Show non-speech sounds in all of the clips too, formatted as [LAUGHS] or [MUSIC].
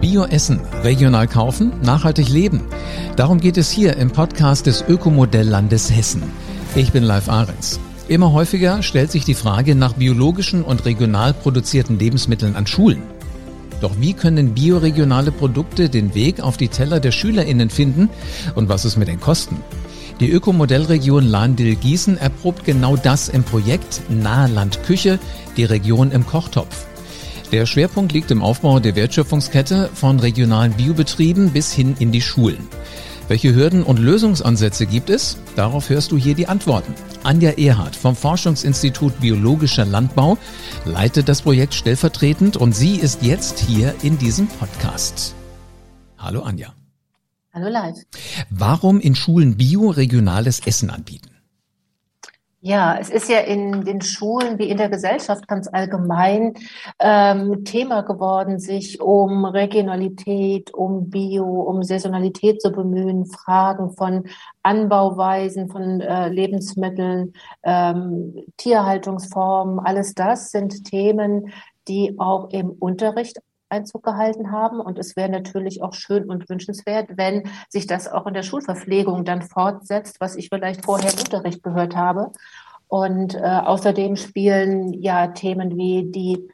Bio essen, regional kaufen, nachhaltig leben. Darum geht es hier im Podcast des Ökomodelllandes Hessen. Ich bin Live Ahrens. Immer häufiger stellt sich die Frage nach biologischen und regional produzierten Lebensmitteln an Schulen. Doch wie können bioregionale Produkte den Weg auf die Teller der SchülerInnen finden und was ist mit den Kosten? Die Ökomodellregion Lahn-Dill-Gießen erprobt genau das im Projekt Nahland Küche, die Region im Kochtopf. Der Schwerpunkt liegt im Aufbau der Wertschöpfungskette von regionalen Biobetrieben bis hin in die Schulen. Welche Hürden und Lösungsansätze gibt es? Darauf hörst du hier die Antworten. Anja Erhardt vom Forschungsinstitut Biologischer Landbau leitet das Projekt stellvertretend und sie ist jetzt hier in diesem Podcast. Hallo Anja. Hallo live. Warum in Schulen bioregionales Essen anbieten? Ja, es ist ja in den Schulen wie in der Gesellschaft ganz allgemein ähm, Thema geworden, sich um Regionalität, um Bio, um Saisonalität zu bemühen, Fragen von Anbauweisen, von äh, Lebensmitteln, ähm, Tierhaltungsformen, alles das sind Themen, die auch im Unterricht Einzug gehalten haben. Und es wäre natürlich auch schön und wünschenswert, wenn sich das auch in der Schulverpflegung dann fortsetzt, was ich vielleicht vorher im Unterricht gehört habe. Und äh, außerdem spielen ja Themen wie die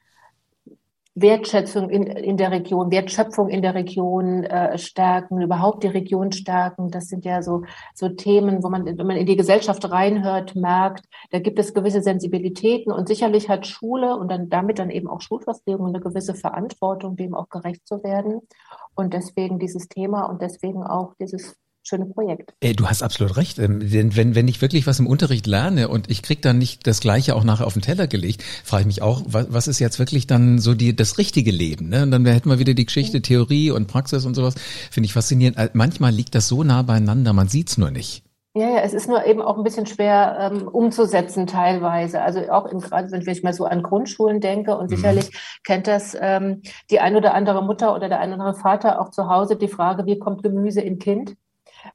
Wertschätzung in, in der Region, Wertschöpfung in der Region äh, stärken, überhaupt die Region stärken. Das sind ja so, so Themen, wo man, wenn man in die Gesellschaft reinhört, merkt, da gibt es gewisse Sensibilitäten und sicherlich hat Schule und dann damit dann eben auch Schulverpflegung eine gewisse Verantwortung, dem auch gerecht zu werden. Und deswegen dieses Thema und deswegen auch dieses schöne Projekt. Ey, du hast absolut recht. Ähm, denn wenn, wenn ich wirklich was im Unterricht lerne und ich krieg dann nicht das Gleiche auch nachher auf den Teller gelegt, frage ich mich auch, was, was ist jetzt wirklich dann so die, das richtige Leben? Ne? Und dann hätten wir wieder die Geschichte, Theorie und Praxis und sowas. Finde ich faszinierend. Manchmal liegt das so nah beieinander, man sieht's nur nicht. Ja, ja, es ist nur eben auch ein bisschen schwer ähm, umzusetzen teilweise. Also auch im, gerade wenn ich mal so an Grundschulen denke und mhm. sicherlich kennt das ähm, die ein oder andere Mutter oder der ein oder andere Vater auch zu Hause die Frage, wie kommt Gemüse in Kind?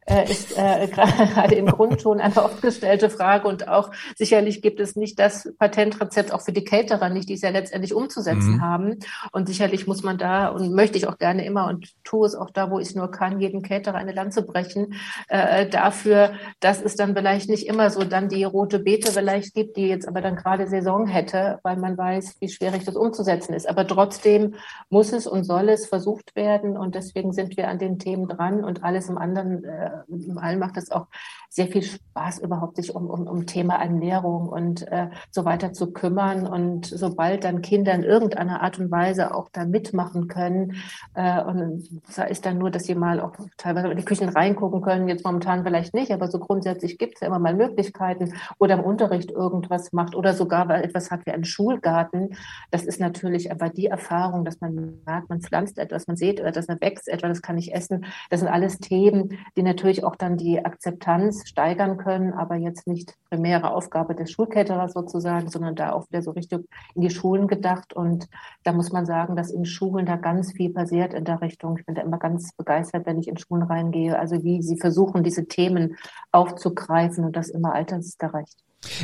Äh, ist äh, [LAUGHS] gerade im Grundton eine oft gestellte Frage und auch sicherlich gibt es nicht das Patentrezept auch für die Caterer nicht, die es ja letztendlich umzusetzen mhm. haben. Und sicherlich muss man da und möchte ich auch gerne immer und tue es auch da, wo ich es nur kann, jedem Caterer eine Lanze brechen äh, dafür, dass es dann vielleicht nicht immer so dann die rote Beete vielleicht gibt, die jetzt aber dann gerade Saison hätte, weil man weiß, wie schwierig das umzusetzen ist. Aber trotzdem muss es und soll es versucht werden und deswegen sind wir an den Themen dran und alles im anderen äh, äh, allen macht es auch sehr viel Spaß, überhaupt sich um, um, um Thema Ernährung und äh, so weiter zu kümmern. Und sobald dann Kinder in irgendeiner Art und Weise auch da mitmachen können, äh, und sei es dann nur, dass sie mal auch teilweise in die Küchen reingucken können, jetzt momentan vielleicht nicht, aber so grundsätzlich gibt es ja immer mal Möglichkeiten oder im Unterricht irgendwas macht oder sogar etwas hat wie einen Schulgarten. Das ist natürlich aber die Erfahrung, dass man merkt, man pflanzt etwas, man sieht etwas, man wächst etwas, das kann ich essen. Das sind alles Themen, die natürlich auch dann die Akzeptanz steigern können, aber jetzt nicht primäre Aufgabe des Schulcaterers sozusagen, sondern da auch wieder so richtig in die Schulen gedacht. Und da muss man sagen, dass in Schulen da ganz viel passiert in der Richtung. Ich bin da immer ganz begeistert, wenn ich in Schulen reingehe, also wie sie versuchen, diese Themen aufzugreifen und das immer altersgerecht.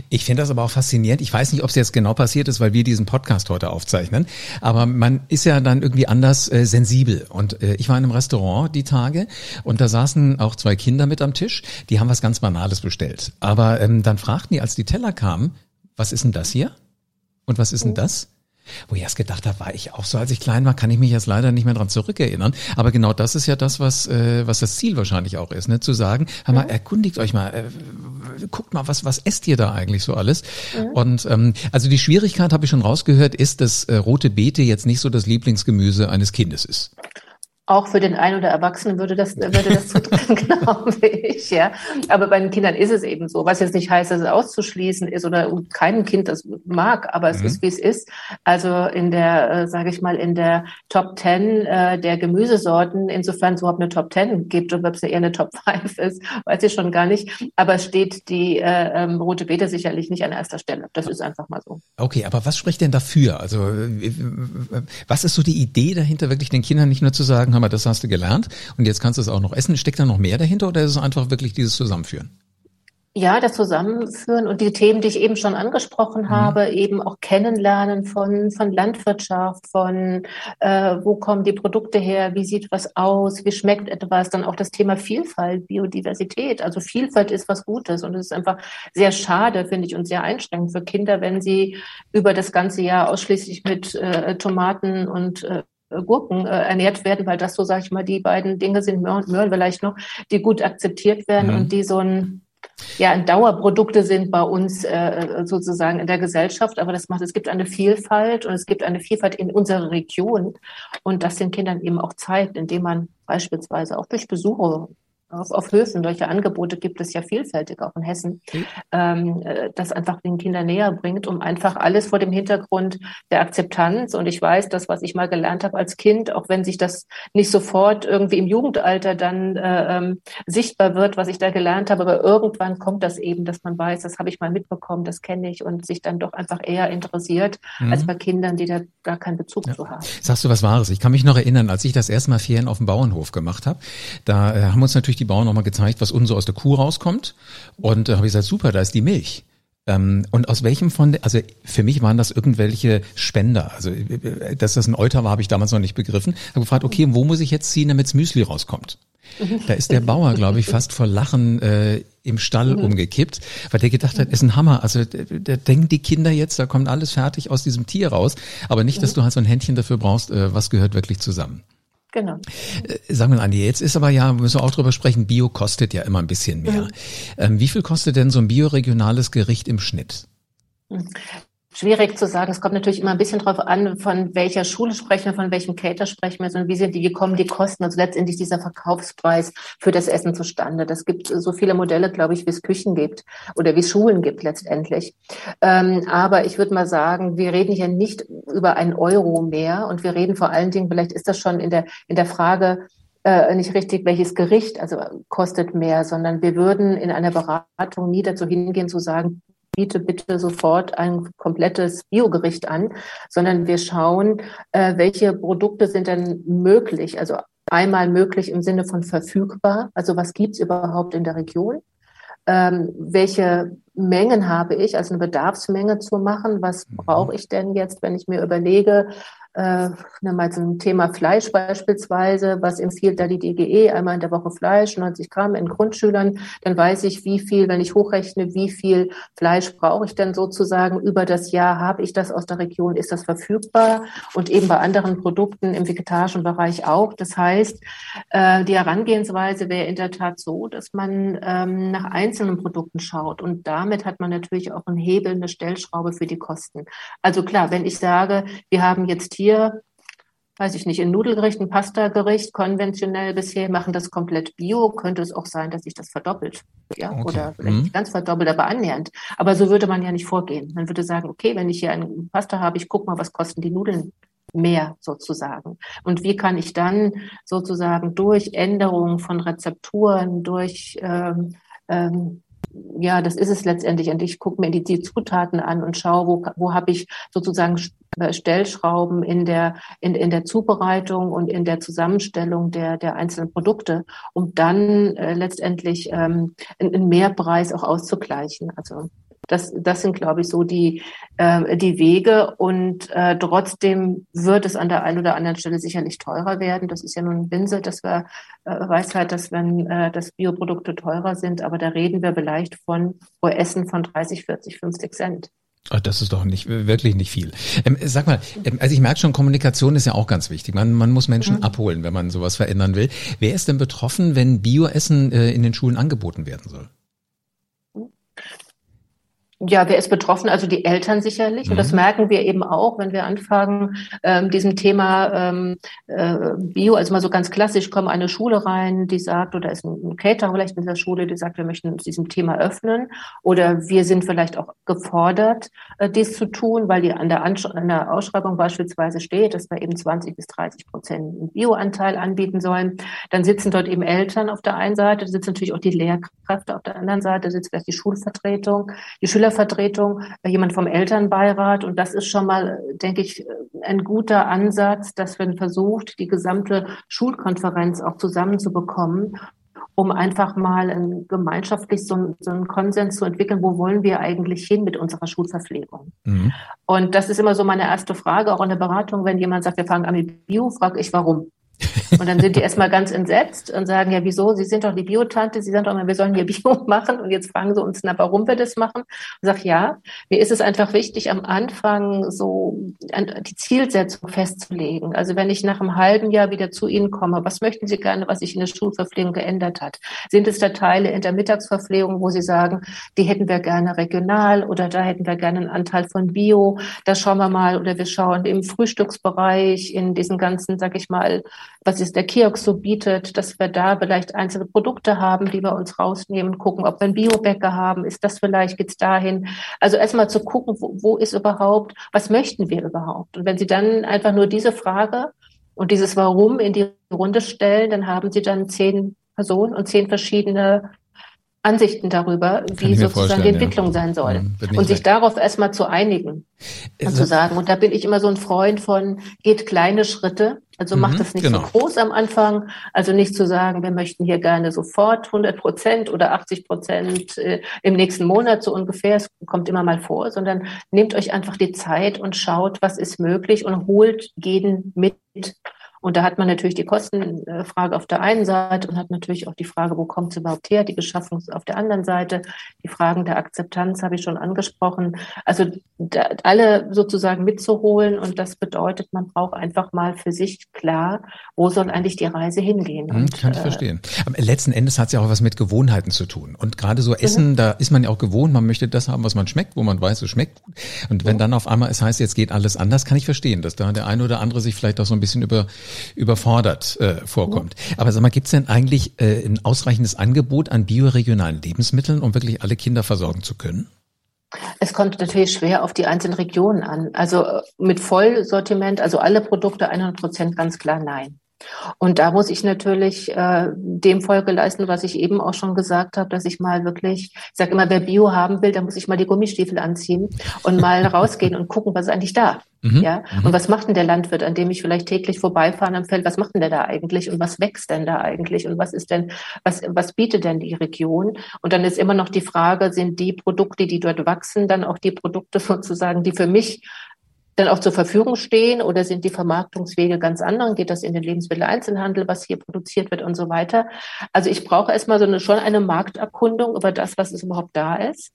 Ich finde das aber auch faszinierend. Ich weiß nicht, ob es jetzt genau passiert ist, weil wir diesen Podcast heute aufzeichnen. Aber man ist ja dann irgendwie anders äh, sensibel. Und äh, ich war in einem Restaurant die Tage und da saßen auch zwei Kinder mit am Tisch. Die haben was ganz Banales bestellt. Aber ähm, dann fragten die, als die Teller kamen, was ist denn das hier? Und was ist denn oh. das? Wo ich erst gedacht habe, war ich auch so, als ich klein war, kann ich mich jetzt leider nicht mehr dran zurückerinnern. Aber genau das ist ja das, was, äh, was das Ziel wahrscheinlich auch ist, ne? zu sagen, hör mal, erkundigt euch mal, äh, guckt mal, was, was esst ihr da eigentlich so alles? Mhm. Und ähm, also die Schwierigkeit, habe ich schon rausgehört, ist, dass äh, rote Beete jetzt nicht so das Lieblingsgemüse eines Kindes ist. Auch für den einen oder Erwachsenen würde das, würde das zutreffen, [LAUGHS] glaube ich, ja. Aber bei den Kindern ist es eben so, was jetzt nicht heißt, dass es auszuschließen ist oder kein Kind das mag, aber es mhm. ist, wie es ist. Also in der, äh, sage ich mal, in der Top Ten äh, der Gemüsesorten, insofern es überhaupt eine Top Ten gibt und ob es eher eine Top Five [LAUGHS] ist, weiß ich schon gar nicht. Aber steht die äh, ähm, rote Beete sicherlich nicht an erster Stelle. Das ist einfach mal so. Okay, aber was spricht denn dafür? Also äh, was ist so die Idee dahinter, wirklich den Kindern nicht nur zu sagen, mal, das hast du gelernt und jetzt kannst du es auch noch essen. Steckt da noch mehr dahinter oder ist es einfach wirklich dieses Zusammenführen? Ja, das Zusammenführen und die Themen, die ich eben schon angesprochen mhm. habe, eben auch kennenlernen von, von Landwirtschaft, von äh, wo kommen die Produkte her, wie sieht was aus, wie schmeckt etwas, dann auch das Thema Vielfalt, Biodiversität. Also Vielfalt ist was Gutes und es ist einfach sehr schade, finde ich, und sehr einschränkend für Kinder, wenn sie über das ganze Jahr ausschließlich mit äh, Tomaten und äh, Gurken äh, ernährt werden, weil das so, sage ich mal, die beiden Dinge sind, Möhren, Möhren vielleicht noch, die gut akzeptiert werden mhm. und die so ein ja, Dauerprodukte sind bei uns äh, sozusagen in der Gesellschaft, aber das macht, es gibt eine Vielfalt und es gibt eine Vielfalt in unserer Region und das den Kindern eben auch zeigt, indem man beispielsweise auch durch Besuche auf, auf Höfen. Solche Angebote gibt es ja vielfältig auch in Hessen, mhm. ähm, äh, das einfach den Kindern näher bringt, um einfach alles vor dem Hintergrund der Akzeptanz. Und ich weiß, das, was ich mal gelernt habe als Kind, auch wenn sich das nicht sofort irgendwie im Jugendalter dann äh, ähm, sichtbar wird, was ich da gelernt habe, aber irgendwann kommt das eben, dass man weiß, das habe ich mal mitbekommen, das kenne ich und sich dann doch einfach eher interessiert, mhm. als bei Kindern, die da gar keinen Bezug ja. zu haben. Sagst du was Wahres? Ich kann mich noch erinnern, als ich das erste Mal Ferien auf dem Bauernhof gemacht habe, da äh, haben uns natürlich die Bauern nochmal gezeigt, was unten so aus der Kuh rauskommt. Und da äh, habe ich gesagt, super, da ist die Milch. Ähm, und aus welchem von, also für mich waren das irgendwelche Spender. Also, äh, dass das ein Euter war, habe ich damals noch nicht begriffen. Habe gefragt, okay, wo muss ich jetzt ziehen, damit's Müsli rauskommt? Da ist der Bauer, glaube ich, fast vor Lachen äh, im Stall mhm. umgekippt, weil der gedacht hat, ist ein Hammer. Also da denken die Kinder jetzt, da kommt alles fertig aus diesem Tier raus. Aber nicht, dass mhm. du halt so ein Händchen dafür brauchst, äh, was gehört wirklich zusammen. Genau. Äh, sagen wir, Andi, jetzt ist aber ja, müssen wir auch drüber sprechen, Bio kostet ja immer ein bisschen mehr. Mhm. Ähm, wie viel kostet denn so ein bioregionales Gericht im Schnitt? Schwierig zu sagen. Es kommt natürlich immer ein bisschen drauf an, von welcher Schule sprechen wir, von welchem Cater sprechen wir, sondern wie sind die, wie kommen die Kosten, also letztendlich dieser Verkaufspreis für das Essen zustande. Das gibt so viele Modelle, glaube ich, wie es Küchen gibt oder wie es Schulen gibt letztendlich. Ähm, aber ich würde mal sagen, wir reden hier nicht über einen Euro mehr und wir reden vor allen Dingen, vielleicht ist das schon in der, in der Frage, äh, nicht richtig, welches Gericht also kostet mehr, sondern wir würden in einer Beratung nie dazu hingehen zu sagen, biete bitte sofort ein komplettes Biogericht an, sondern wir schauen, äh, welche Produkte sind denn möglich. Also einmal möglich im Sinne von verfügbar, also was gibt's überhaupt in der Region? Ähm, welche Mengen habe ich, also eine Bedarfsmenge zu machen? Was mhm. brauche ich denn jetzt, wenn ich mir überlege, äh, mal zum Thema Fleisch beispielsweise, was empfiehlt da die DGE, einmal in der Woche Fleisch, 90 Gramm in Grundschülern, dann weiß ich, wie viel, wenn ich hochrechne, wie viel Fleisch brauche ich denn sozusagen über das Jahr, habe ich das aus der Region, ist das verfügbar? Und eben bei anderen Produkten im vegetarischen Bereich auch. Das heißt, äh, die Herangehensweise wäre in der Tat so, dass man ähm, nach einzelnen Produkten schaut. Und damit hat man natürlich auch einen Hebel, eine Stellschraube für die Kosten. Also klar, wenn ich sage, wir haben jetzt hier hier, weiß ich nicht, ein Nudelgericht, ein Pastagericht, konventionell bisher, machen das komplett bio, könnte es auch sein, dass sich das verdoppelt. Ja, okay. oder vielleicht mhm. nicht ganz verdoppelt, aber annähernd. Aber so würde man ja nicht vorgehen. Man würde sagen, okay, wenn ich hier ein Pasta habe, ich gucke mal, was kosten die Nudeln mehr sozusagen. Und wie kann ich dann sozusagen durch Änderungen von Rezepturen, durch ähm, ähm, ja, das ist es letztendlich. Und ich gucke mir die, die Zutaten an und schaue, wo, wo habe ich sozusagen äh, Stellschrauben in der, in, in der Zubereitung und in der Zusammenstellung der, der einzelnen Produkte, um dann äh, letztendlich ähm, einen Mehrpreis auch auszugleichen. Also das, das sind, glaube ich, so die, äh, die Wege. Und äh, trotzdem wird es an der einen oder anderen Stelle sicherlich teurer werden. Das ist ja nun Binse, dass wir äh, weiß halt, dass wenn äh, dass Bioprodukte teurer sind, aber da reden wir vielleicht von pro Essen von 30, 40, 50 Cent. Ah, das ist doch nicht wirklich nicht viel. Ähm, sag mal, ähm, also ich merke schon, Kommunikation ist ja auch ganz wichtig. Man, man muss Menschen mhm. abholen, wenn man sowas verändern will. Wer ist denn betroffen, wenn Bioessen äh, in den Schulen angeboten werden soll? Ja, wer ist betroffen? Also die Eltern sicherlich. Mhm. Und das mhm. merken wir eben auch, wenn wir anfangen, ähm, diesem Thema ähm, äh, Bio, also mal so ganz klassisch, kommen eine Schule rein, die sagt, oder ist ein Caterer vielleicht in der Schule, die sagt, wir möchten uns diesem Thema öffnen. Oder wir sind vielleicht auch gefordert, äh, dies zu tun, weil die an der, Ansch an der Ausschreibung beispielsweise steht, dass wir eben 20 bis 30 Prozent Bioanteil anbieten sollen. Dann sitzen dort eben Eltern auf der einen Seite, sitzen natürlich auch die Lehrkräfte auf der anderen Seite, sitzt vielleicht die Schulvertretung, die Schüler Schülervertretung, äh, jemand vom Elternbeirat. Und das ist schon mal, denke ich, ein guter Ansatz, dass man versucht, die gesamte Schulkonferenz auch zusammenzubekommen um einfach mal ein, gemeinschaftlich so, so einen Konsens zu entwickeln, wo wollen wir eigentlich hin mit unserer Schulverpflegung. Mhm. Und das ist immer so meine erste Frage, auch in der Beratung, wenn jemand sagt, wir fangen an mit Bio, frage ich, warum? Und dann sind die erstmal ganz entsetzt und sagen, ja, wieso? Sie sind doch die Biotante, Sie sagen doch immer, wir sollen hier [LAUGHS] Bio machen. Und jetzt fragen sie uns, na, warum wir das machen? Und sag, ja, mir ist es einfach wichtig, am Anfang so die Zielsetzung festzulegen. Also wenn ich nach einem halben Jahr wieder zu Ihnen komme, was möchten Sie gerne, was sich in der Schulverpflegung geändert hat? Sind es da Teile in der Mittagsverpflegung, wo Sie sagen, die hätten wir gerne regional oder da hätten wir gerne einen Anteil von Bio? Da schauen wir mal oder wir schauen im Frühstücksbereich, in diesen ganzen, sag ich mal, was ist der Kiosk so bietet, dass wir da vielleicht einzelne Produkte haben, die wir uns rausnehmen, gucken, ob wir einen Biobäcker haben, ist das vielleicht, geht's dahin. Also erstmal zu gucken, wo, wo ist überhaupt, was möchten wir überhaupt? Und wenn Sie dann einfach nur diese Frage und dieses Warum in die Runde stellen, dann haben Sie dann zehn Personen und zehn verschiedene Ansichten darüber, wie sozusagen die Entwicklung ja. sein soll. Mhm, und sich darauf erstmal zu einigen und zu sagen. Und da bin ich immer so ein Freund von, geht kleine Schritte. Also mhm, macht das nicht genau. so groß am Anfang. Also nicht zu sagen, wir möchten hier gerne sofort 100 Prozent oder 80 Prozent äh, im nächsten Monat so ungefähr. Es kommt immer mal vor, sondern nehmt euch einfach die Zeit und schaut, was ist möglich und holt jeden mit und da hat man natürlich die Kostenfrage auf der einen Seite und hat natürlich auch die Frage, wo kommt es überhaupt her, die Beschaffung auf der anderen Seite. Die Fragen der Akzeptanz habe ich schon angesprochen. Also alle sozusagen mitzuholen und das bedeutet, man braucht einfach mal für sich klar, wo soll eigentlich die Reise hingehen. Hm, Kann ich äh, verstehen. Aber letzten Endes hat es ja auch was mit Gewohnheiten zu tun. Und gerade so Essen, mhm. da ist man ja auch gewohnt, man möchte das haben, was man schmeckt, wo man weiß, es schmeckt. Und wenn mhm. dann auf einmal es heißt, jetzt geht alles anders, kann ich verstehen, dass da der eine oder andere sich vielleicht auch so ein bisschen über überfordert äh, vorkommt. Aber sag mal, gibt es denn eigentlich äh, ein ausreichendes Angebot an bioregionalen Lebensmitteln, um wirklich alle Kinder versorgen zu können? Es kommt natürlich schwer auf die einzelnen Regionen an. Also äh, mit Vollsortiment, also alle Produkte 100 Prozent ganz klar nein. Und da muss ich natürlich äh, dem Folge leisten, was ich eben auch schon gesagt habe, dass ich mal wirklich, ich sage immer, wer Bio haben will, dann muss ich mal die Gummistiefel anziehen und mal [LAUGHS] rausgehen und gucken, was ist eigentlich da. Mhm. Ja, mhm. und was macht denn der Landwirt, an dem ich vielleicht täglich vorbeifahre am Feld? Was macht denn der da eigentlich und was wächst denn da eigentlich und was ist denn, was, was bietet denn die Region? Und dann ist immer noch die Frage, sind die Produkte, die dort wachsen, dann auch die Produkte [LAUGHS] sozusagen, die für mich dann auch zur Verfügung stehen oder sind die Vermarktungswege ganz anderen? Geht das in den Lebensmitteleinzelhandel, was hier produziert wird und so weiter? Also ich brauche erstmal so eine, schon eine Markterkundung über das, was es überhaupt da ist.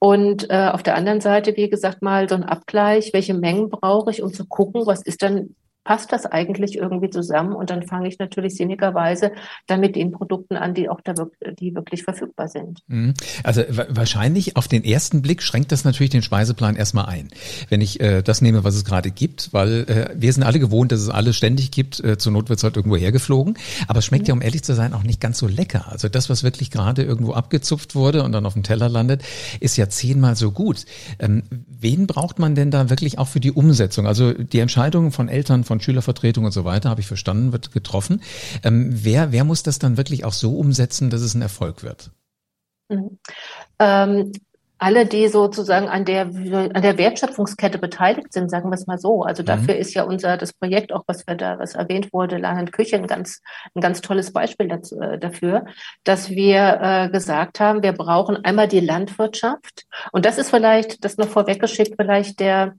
Und äh, auf der anderen Seite, wie gesagt, mal so ein Abgleich, welche Mengen brauche ich, um zu gucken, was ist dann passt das eigentlich irgendwie zusammen? Und dann fange ich natürlich sinnigerweise dann mit den Produkten an, die auch da wirklich, die wirklich verfügbar sind. Mhm. Also wahrscheinlich auf den ersten Blick schränkt das natürlich den Speiseplan erstmal ein. Wenn ich äh, das nehme, was es gerade gibt, weil äh, wir sind alle gewohnt, dass es alles ständig gibt. Äh, zur Not wird es halt irgendwo hergeflogen. Aber es schmeckt mhm. ja, um ehrlich zu sein, auch nicht ganz so lecker. Also das, was wirklich gerade irgendwo abgezupft wurde und dann auf dem Teller landet, ist ja zehnmal so gut. Ähm, wen braucht man denn da wirklich auch für die Umsetzung? Also die Entscheidungen von Eltern, von von Schülervertretung und so weiter, habe ich verstanden, wird getroffen. Ähm, wer, wer muss das dann wirklich auch so umsetzen, dass es ein Erfolg wird? Mhm. Ähm, alle, die sozusagen an der, an der Wertschöpfungskette beteiligt sind, sagen wir es mal so. Also mhm. dafür ist ja unser, das Projekt auch, was wir da, was erwähnt wurde, Land Küche, ein ganz, ein ganz tolles Beispiel dazu, äh, dafür, dass wir äh, gesagt haben, wir brauchen einmal die Landwirtschaft. Und das ist vielleicht, das noch vorweggeschickt, vielleicht der,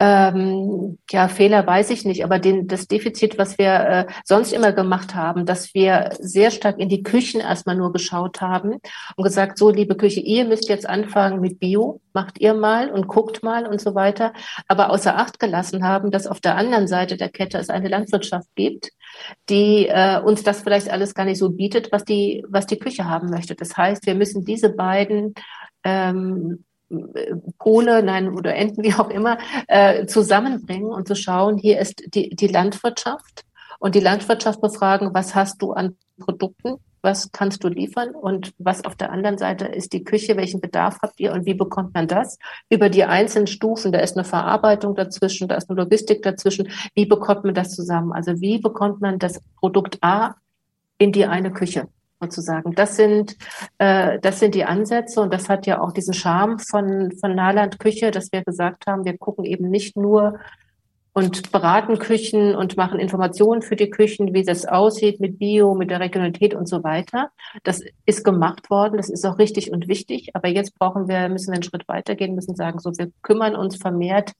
ähm, ja, Fehler weiß ich nicht, aber den, das Defizit, was wir äh, sonst immer gemacht haben, dass wir sehr stark in die Küchen erstmal nur geschaut haben und gesagt, so, liebe Küche, ihr müsst jetzt anfangen mit Bio, macht ihr mal und guckt mal und so weiter, aber außer Acht gelassen haben, dass auf der anderen Seite der Kette es eine Landwirtschaft gibt, die äh, uns das vielleicht alles gar nicht so bietet, was die, was die Küche haben möchte. Das heißt, wir müssen diese beiden ähm, Kohle, nein, oder Enten, [LAUGHS] wie auch immer, äh, zusammenbringen und zu schauen, hier ist die, die Landwirtschaft. Und die Landwirtschaft befragen, was hast du an Produkten, was kannst du liefern? Und was auf der anderen Seite ist die Küche, welchen Bedarf habt ihr? Und wie bekommt man das? Über die einzelnen Stufen, da ist eine Verarbeitung dazwischen, da ist eine Logistik dazwischen, wie bekommt man das zusammen? Also wie bekommt man das Produkt A in die eine Küche? Sozusagen. Das sind, äh, das sind die Ansätze und das hat ja auch diesen Charme von, von Nahland Küche, dass wir gesagt haben, wir gucken eben nicht nur und beraten Küchen und machen Informationen für die Küchen, wie das aussieht mit Bio, mit der Regionalität und so weiter. Das ist gemacht worden, das ist auch richtig und wichtig. Aber jetzt brauchen wir, müssen wir einen Schritt weitergehen, müssen sagen, so, wir kümmern uns vermehrt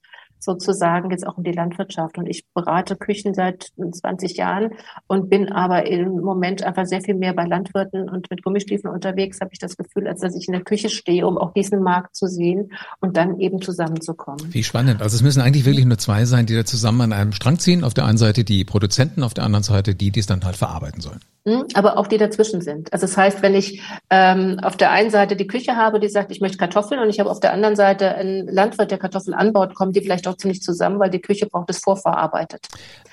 sozusagen jetzt auch um die Landwirtschaft. Und ich berate Küchen seit 20 Jahren und bin aber im Moment einfach sehr viel mehr bei Landwirten und mit Gummistiefeln unterwegs, habe ich das Gefühl, als dass ich in der Küche stehe, um auch diesen Markt zu sehen und dann eben zusammenzukommen. Wie spannend. Also es müssen eigentlich wirklich nur zwei sein, die da zusammen an einem Strang ziehen. Auf der einen Seite die Produzenten, auf der anderen Seite die, die es dann halt verarbeiten sollen. Hm, aber auch die dazwischen sind. Also das heißt, wenn ich ähm, auf der einen Seite die Küche habe, die sagt, ich möchte Kartoffeln und ich habe auf der anderen Seite einen Landwirt, der Kartoffeln anbaut, kommen die vielleicht auch ziemlich zusammen, weil die Küche braucht es vorverarbeitet.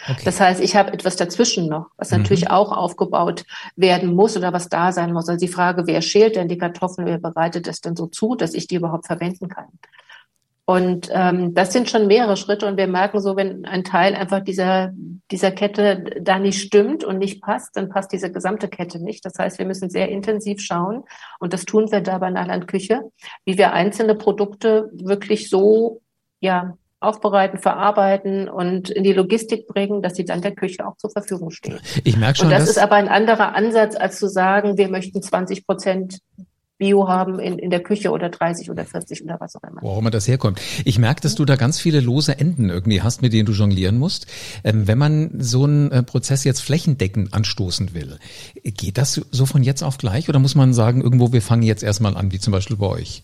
Okay. Das heißt, ich habe etwas dazwischen noch, was mhm. natürlich auch aufgebaut werden muss oder was da sein muss. Also die Frage, wer schält denn die Kartoffeln, wer bereitet es denn so zu, dass ich die überhaupt verwenden kann? Und ähm, das sind schon mehrere Schritte und wir merken so, wenn ein Teil einfach dieser, dieser Kette da nicht stimmt und nicht passt, dann passt diese gesamte Kette nicht. Das heißt, wir müssen sehr intensiv schauen und das tun wir da bei Nachland Küche, wie wir einzelne Produkte wirklich so ja, aufbereiten, verarbeiten und in die Logistik bringen, dass sie dann der Küche auch zur Verfügung stehen. Ich merke schon. Und das ist aber ein anderer Ansatz, als zu sagen, wir möchten 20 Prozent Bio haben in, in der Küche oder 30 oder 40 oder was auch immer. Wo auch immer das herkommt. Ich merke, dass du da ganz viele lose Enden irgendwie hast, mit denen du jonglieren musst. Ähm, wenn man so einen äh, Prozess jetzt flächendeckend anstoßen will, geht das so von jetzt auf gleich oder muss man sagen, irgendwo, wir fangen jetzt erstmal an, wie zum Beispiel bei euch?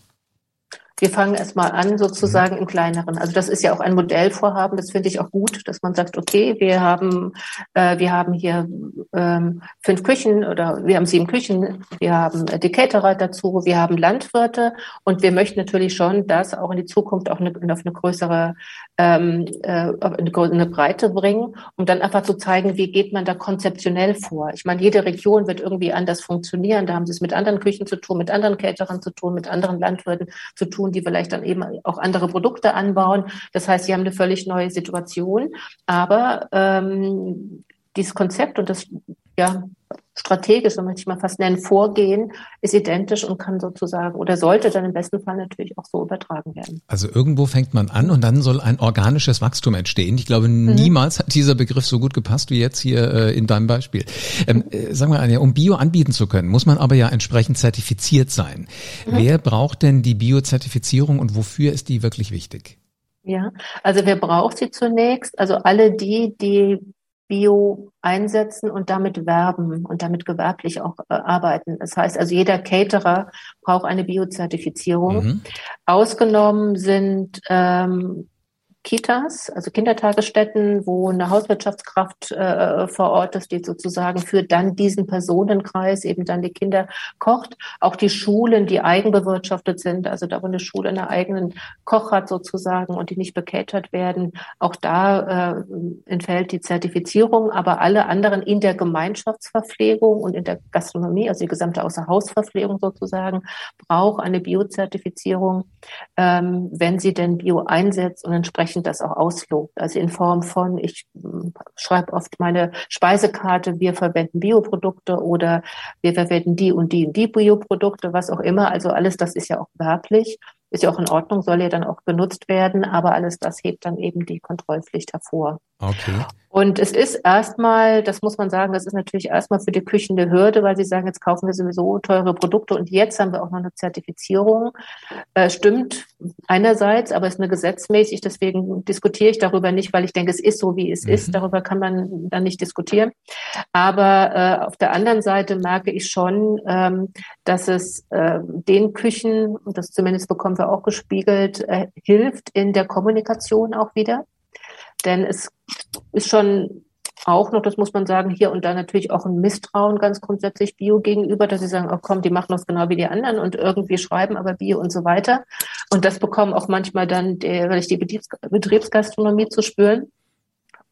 Wir fangen erstmal an, sozusagen mhm. im Kleineren. Also das ist ja auch ein Modellvorhaben. Das finde ich auch gut, dass man sagt, okay, wir haben, äh, wir haben hier ähm, fünf Küchen oder wir haben sieben Küchen, wir haben die Caterer dazu, wir haben Landwirte und wir möchten natürlich schon das auch in die Zukunft auch eine, auf eine größere ähm, äh, eine, eine Breite bringen, um dann einfach zu zeigen, wie geht man da konzeptionell vor. Ich meine, jede Region wird irgendwie anders funktionieren. Da haben sie es mit anderen Küchen zu tun, mit anderen Caterern zu tun, mit anderen Landwirten zu tun tun, die vielleicht dann eben auch andere Produkte anbauen. Das heißt, sie haben eine völlig neue Situation. Aber ähm, dieses Konzept und das ja, strategisch, so möchte ich mal fast nennen, Vorgehen ist identisch und kann sozusagen oder sollte dann im besten Fall natürlich auch so übertragen werden. Also irgendwo fängt man an und dann soll ein organisches Wachstum entstehen. Ich glaube, mhm. niemals hat dieser Begriff so gut gepasst wie jetzt hier äh, in deinem Beispiel. Ähm, äh, sagen wir Anja, um Bio anbieten zu können, muss man aber ja entsprechend zertifiziert sein. Mhm. Wer braucht denn die Bio-Zertifizierung und wofür ist die wirklich wichtig? Ja, also wer braucht sie zunächst? Also alle die, die Bio einsetzen und damit werben und damit gewerblich auch äh, arbeiten. Das heißt also, jeder Caterer braucht eine Biozertifizierung. Mhm. Ausgenommen sind ähm, Kitas, also Kindertagesstätten, wo eine Hauswirtschaftskraft äh, vor Ort ist, die sozusagen für dann diesen Personenkreis eben dann die Kinder kocht. Auch die Schulen, die eigenbewirtschaftet sind, also da, wo eine Schule einen eigenen Koch hat sozusagen und die nicht bekatert werden, auch da äh, entfällt die Zertifizierung, aber alle anderen in der Gemeinschaftsverpflegung und in der Gastronomie, also die gesamte Außerhausverpflegung sozusagen, braucht eine Biozertifizierung, ähm, wenn sie denn Bio einsetzt und entsprechend entsprechend das auch auslobt. Also in Form von, ich hm, schreibe oft meine Speisekarte, wir verwenden Bioprodukte oder wir verwenden die und die und die Bioprodukte, was auch immer. Also alles das ist ja auch werblich. Ist ja auch in Ordnung, soll ja dann auch genutzt werden, aber alles das hebt dann eben die Kontrollpflicht hervor. Okay. Und es ist erstmal, das muss man sagen, das ist natürlich erstmal für die Küchen eine Hürde, weil sie sagen, jetzt kaufen wir sowieso teure Produkte und jetzt haben wir auch noch eine Zertifizierung. Äh, stimmt einerseits, aber ist eine gesetzmäßig, deswegen diskutiere ich darüber nicht, weil ich denke, es ist so, wie es mhm. ist. Darüber kann man dann nicht diskutieren. Aber äh, auf der anderen Seite merke ich schon, ähm, dass es äh, den Küchen, und das zumindest bekommen wir auch gespiegelt, äh, hilft in der Kommunikation auch wieder. Denn es ist schon auch noch, das muss man sagen, hier und da natürlich auch ein Misstrauen ganz grundsätzlich Bio gegenüber, dass sie sagen, oh komm, die machen das genau wie die anderen und irgendwie schreiben aber Bio und so weiter. Und das bekommen auch manchmal dann, weil ich die Betriebs Betriebsgastronomie zu spüren.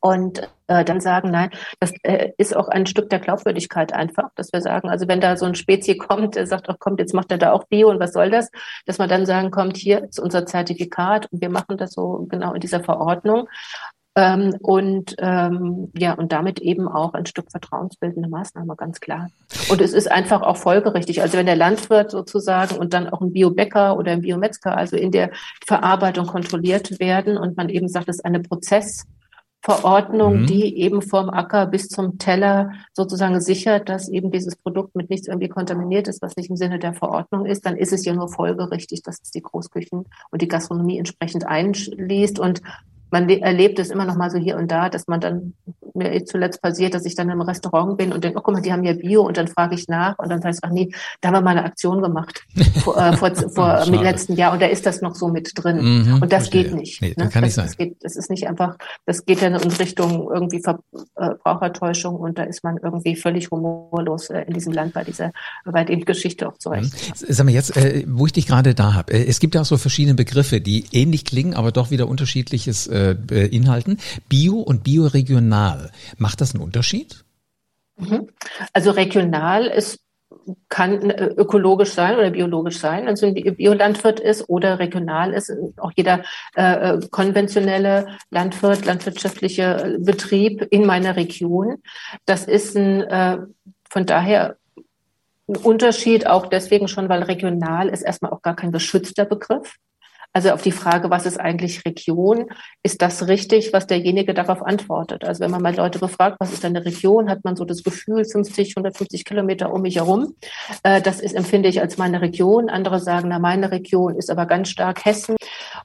Und äh, dann sagen, nein, das äh, ist auch ein Stück der Glaubwürdigkeit einfach, dass wir sagen, also wenn da so ein Spezi [LAUGHS] kommt, der sagt, oh kommt, jetzt macht er da auch Bio und was soll das, dass man dann sagen, kommt, hier ist unser Zertifikat und wir machen das so genau in dieser Verordnung. Ähm, und ähm, ja, und damit eben auch ein Stück vertrauensbildende Maßnahme, ganz klar. Und es ist einfach auch folgerichtig. Also wenn der Landwirt sozusagen und dann auch ein Biobäcker oder ein Biometzger, also in der Verarbeitung kontrolliert werden und man eben sagt, es ist eine Prozess- Verordnung, mhm. die eben vom Acker bis zum Teller sozusagen sichert, dass eben dieses Produkt mit nichts irgendwie kontaminiert ist, was nicht im Sinne der Verordnung ist, dann ist es ja nur folgerichtig, dass es die Großküchen und die Gastronomie entsprechend einschließt. Und man erlebt es immer noch mal so hier und da, dass man dann mir zuletzt passiert, dass ich dann im Restaurant bin und denke, oh guck mal, die haben ja Bio und dann frage ich nach und dann heißt ach nee, da haben wir mal eine Aktion gemacht [LAUGHS] vor, äh, vor, vor oh, im letzten Jahr und da ist das noch so mit drin mhm, und das verstehe. geht nicht. Nee, ne? kann das, nicht sein. Das, geht, das ist nicht einfach, das geht ja in Richtung irgendwie Verbrauchertäuschung und da ist man irgendwie völlig humorlos äh, in diesem Land bei dieser bei der Geschichte auch zurecht. Mhm. Sag mal jetzt, äh, wo ich dich gerade da habe, äh, es gibt ja auch so verschiedene Begriffe, die ähnlich klingen, aber doch wieder unterschiedliches äh, beinhalten. Bio und bioregional. Macht das einen Unterschied? Mhm. Also regional ist kann äh, ökologisch sein oder biologisch sein, also ein Biolandwirt ist oder regional ist. Auch jeder äh, äh, konventionelle Landwirt, landwirtschaftliche Betrieb in meiner Region. Das ist ein, äh, von daher ein Unterschied, auch deswegen schon, weil regional ist erstmal auch gar kein geschützter Begriff. Also auf die Frage, was ist eigentlich Region, ist das richtig, was derjenige darauf antwortet? Also wenn man mal Leute befragt, was ist eine Region, hat man so das Gefühl, 50, 150 Kilometer um mich herum. Äh, das ist, empfinde ich als meine Region. Andere sagen, na, meine Region ist aber ganz stark Hessen.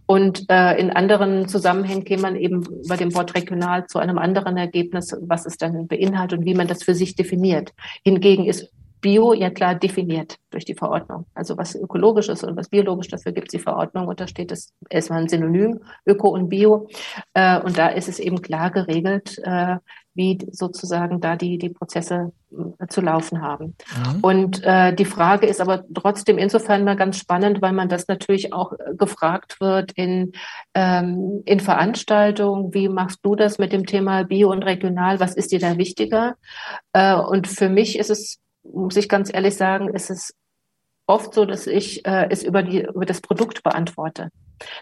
Und äh, in anderen Zusammenhängen käme man eben bei dem Wort regional zu einem anderen Ergebnis, was es dann beinhaltet und wie man das für sich definiert. Hingegen ist Bio ja klar definiert durch die Verordnung. Also was ökologisch ist und was biologisch, dafür gibt es die Verordnung und da steht es erstmal ein Synonym, Öko und Bio. Äh, und da ist es eben klar geregelt, äh, wie sozusagen da die, die Prozesse äh, zu laufen haben. Mhm. Und äh, die Frage ist aber trotzdem insofern mal ganz spannend, weil man das natürlich auch gefragt wird in, ähm, in Veranstaltungen. Wie machst du das mit dem Thema Bio und Regional? Was ist dir da wichtiger? Äh, und für mich ist es muss ich ganz ehrlich sagen, ist es oft so, dass ich äh, es über, die, über das Produkt beantworte.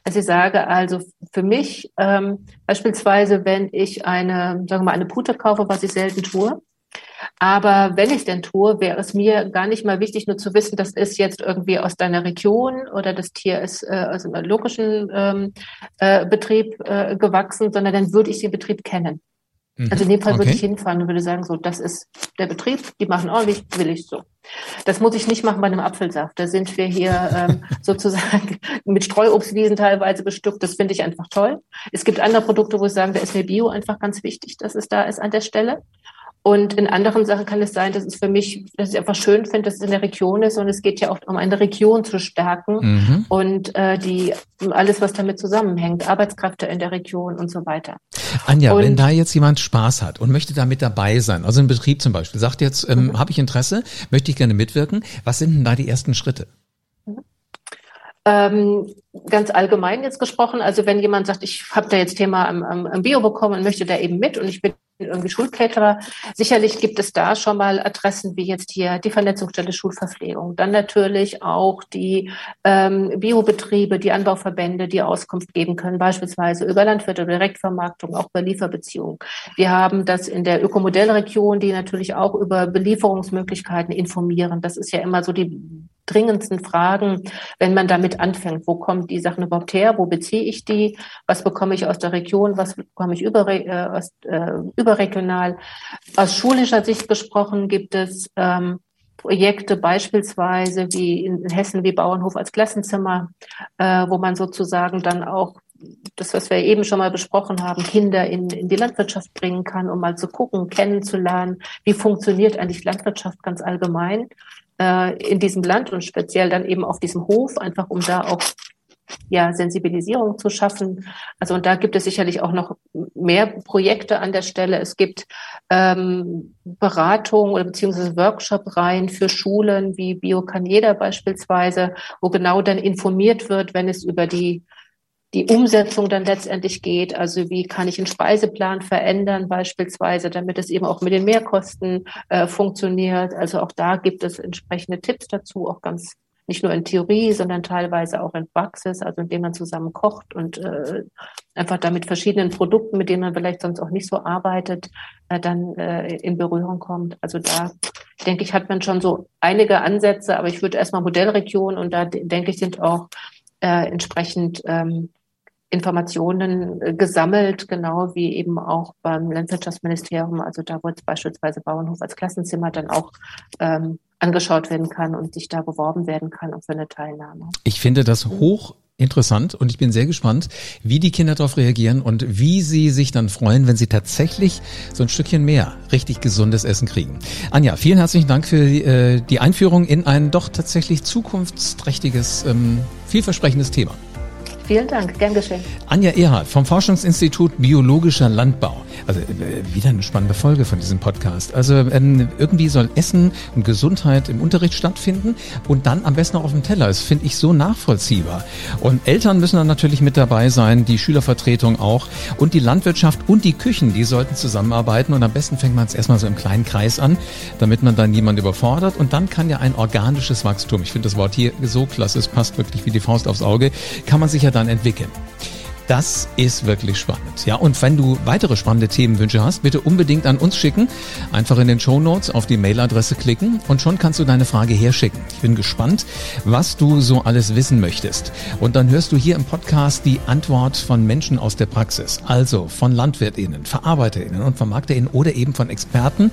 Dass ich sage, also für mich ähm, beispielsweise, wenn ich eine, sagen wir mal, eine Pute kaufe, was ich selten tue, aber wenn ich denn tue, wäre es mir gar nicht mal wichtig, nur zu wissen, das ist jetzt irgendwie aus deiner Region oder das Tier ist äh, aus einem logischen ähm, äh, Betrieb äh, gewachsen, sondern dann würde ich den Betrieb kennen. Mhm. Also in dem Fall okay. würde ich hinfahren und würde sagen, so, das ist der Betrieb, die machen ordentlich, will ich so. Das muss ich nicht machen bei einem Apfelsaft. Da sind wir hier ähm, [LAUGHS] sozusagen mit Streuobstwiesen teilweise bestückt. Das finde ich einfach toll. Es gibt andere Produkte, wo ich sage, da ist mir Bio einfach ganz wichtig, dass es da ist an der Stelle. Und in anderen Sachen kann es sein, dass es für mich, dass ich einfach schön finde, dass es in der Region ist. Und es geht ja auch um eine Region zu stärken mhm. und äh, die alles, was damit zusammenhängt, Arbeitskräfte in der Region und so weiter. Anja, und, wenn da jetzt jemand Spaß hat und möchte da mit dabei sein, also ein Betrieb zum Beispiel, sagt jetzt, ähm, mhm. habe ich Interesse, möchte ich gerne mitwirken, was sind denn da die ersten Schritte? Mhm. Ähm, ganz allgemein jetzt gesprochen, also wenn jemand sagt, ich habe da jetzt Thema am, am, am Bio bekommen und möchte da eben mit und ich bin irgendwie Schulcaterer. Sicherlich gibt es da schon mal Adressen wie jetzt hier die Vernetzungsstelle Schulverpflegung. Dann natürlich auch die ähm, Biobetriebe, die Anbauverbände, die Auskunft geben können, beispielsweise über Landwirte, Direktvermarktung, auch bei Lieferbeziehungen. Wir haben das in der Ökomodellregion, die natürlich auch über Belieferungsmöglichkeiten informieren. Das ist ja immer so die dringendsten Fragen, wenn man damit anfängt. Wo kommen die Sachen überhaupt her? Wo beziehe ich die? Was bekomme ich aus der Region? Was bekomme ich über, äh, aus, äh, überregional? Aus schulischer Sicht gesprochen gibt es ähm, Projekte beispielsweise wie in Hessen wie Bauernhof als Klassenzimmer, äh, wo man sozusagen dann auch das, was wir eben schon mal besprochen haben, Kinder in, in die Landwirtschaft bringen kann, um mal zu gucken, kennenzulernen, wie funktioniert eigentlich Landwirtschaft ganz allgemein äh, in diesem Land und speziell dann eben auf diesem Hof, einfach um da auch ja, Sensibilisierung zu schaffen. Also und da gibt es sicherlich auch noch mehr Projekte an der Stelle. Es gibt ähm, Beratung oder beziehungsweise Workshop-Reihen für Schulen wie Bio kann jeder beispielsweise, wo genau dann informiert wird, wenn es über die die Umsetzung dann letztendlich geht. Also wie kann ich einen Speiseplan verändern beispielsweise, damit es eben auch mit den Mehrkosten äh, funktioniert. Also auch da gibt es entsprechende Tipps dazu, auch ganz nicht nur in Theorie, sondern teilweise auch in Praxis, also indem man zusammen kocht und äh, einfach da mit verschiedenen Produkten, mit denen man vielleicht sonst auch nicht so arbeitet, äh, dann äh, in Berührung kommt. Also da denke ich, hat man schon so einige Ansätze, aber ich würde erstmal Modellregion und da denke ich, sind auch äh, entsprechend ähm, Informationen äh, gesammelt, genau wie eben auch beim Landwirtschaftsministerium, also da wo jetzt beispielsweise Bauernhof als Klassenzimmer dann auch ähm, angeschaut werden kann und sich da beworben werden kann auch für eine Teilnahme. Ich finde das hoch interessant und ich bin sehr gespannt, wie die Kinder darauf reagieren und wie sie sich dann freuen, wenn sie tatsächlich so ein Stückchen mehr richtig gesundes Essen kriegen. Anja, vielen herzlichen Dank für die, äh, die Einführung in ein doch tatsächlich zukunftsträchtiges, ähm, vielversprechendes Thema. Vielen Dank, gern geschehen. Anja Erhard vom Forschungsinstitut Biologischer Landbau. Also äh, wieder eine spannende Folge von diesem Podcast. Also ähm, irgendwie soll Essen und Gesundheit im Unterricht stattfinden und dann am besten auch auf dem Teller. Das finde ich so nachvollziehbar. Und Eltern müssen dann natürlich mit dabei sein, die Schülervertretung auch und die Landwirtschaft und die Küchen, die sollten zusammenarbeiten und am besten fängt man es erstmal so im kleinen Kreis an, damit man dann niemand überfordert und dann kann ja ein organisches Wachstum, ich finde das Wort hier so klasse, es passt wirklich wie die Faust aufs Auge, kann man sich ja dann entwickeln. Das ist wirklich spannend. Ja, und wenn du weitere spannende Themenwünsche hast, bitte unbedingt an uns schicken. Einfach in den Show Notes auf die Mailadresse klicken und schon kannst du deine Frage herschicken. Ich bin gespannt, was du so alles wissen möchtest. Und dann hörst du hier im Podcast die Antwort von Menschen aus der Praxis. Also von LandwirtInnen, VerarbeiterInnen und VermarkterInnen oder eben von Experten,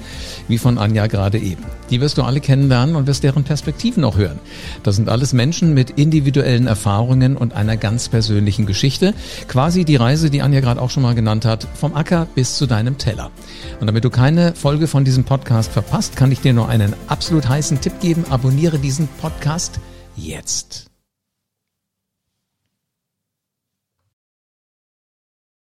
wie von Anja gerade eben. Die wirst du alle kennenlernen und wirst deren Perspektiven auch hören. Das sind alles Menschen mit individuellen Erfahrungen und einer ganz persönlichen Geschichte. Quasi die Reise, die Anja gerade auch schon mal genannt hat, vom Acker bis zu deinem Teller. Und damit du keine Folge von diesem Podcast verpasst, kann ich dir nur einen absolut heißen Tipp geben. Abonniere diesen Podcast jetzt.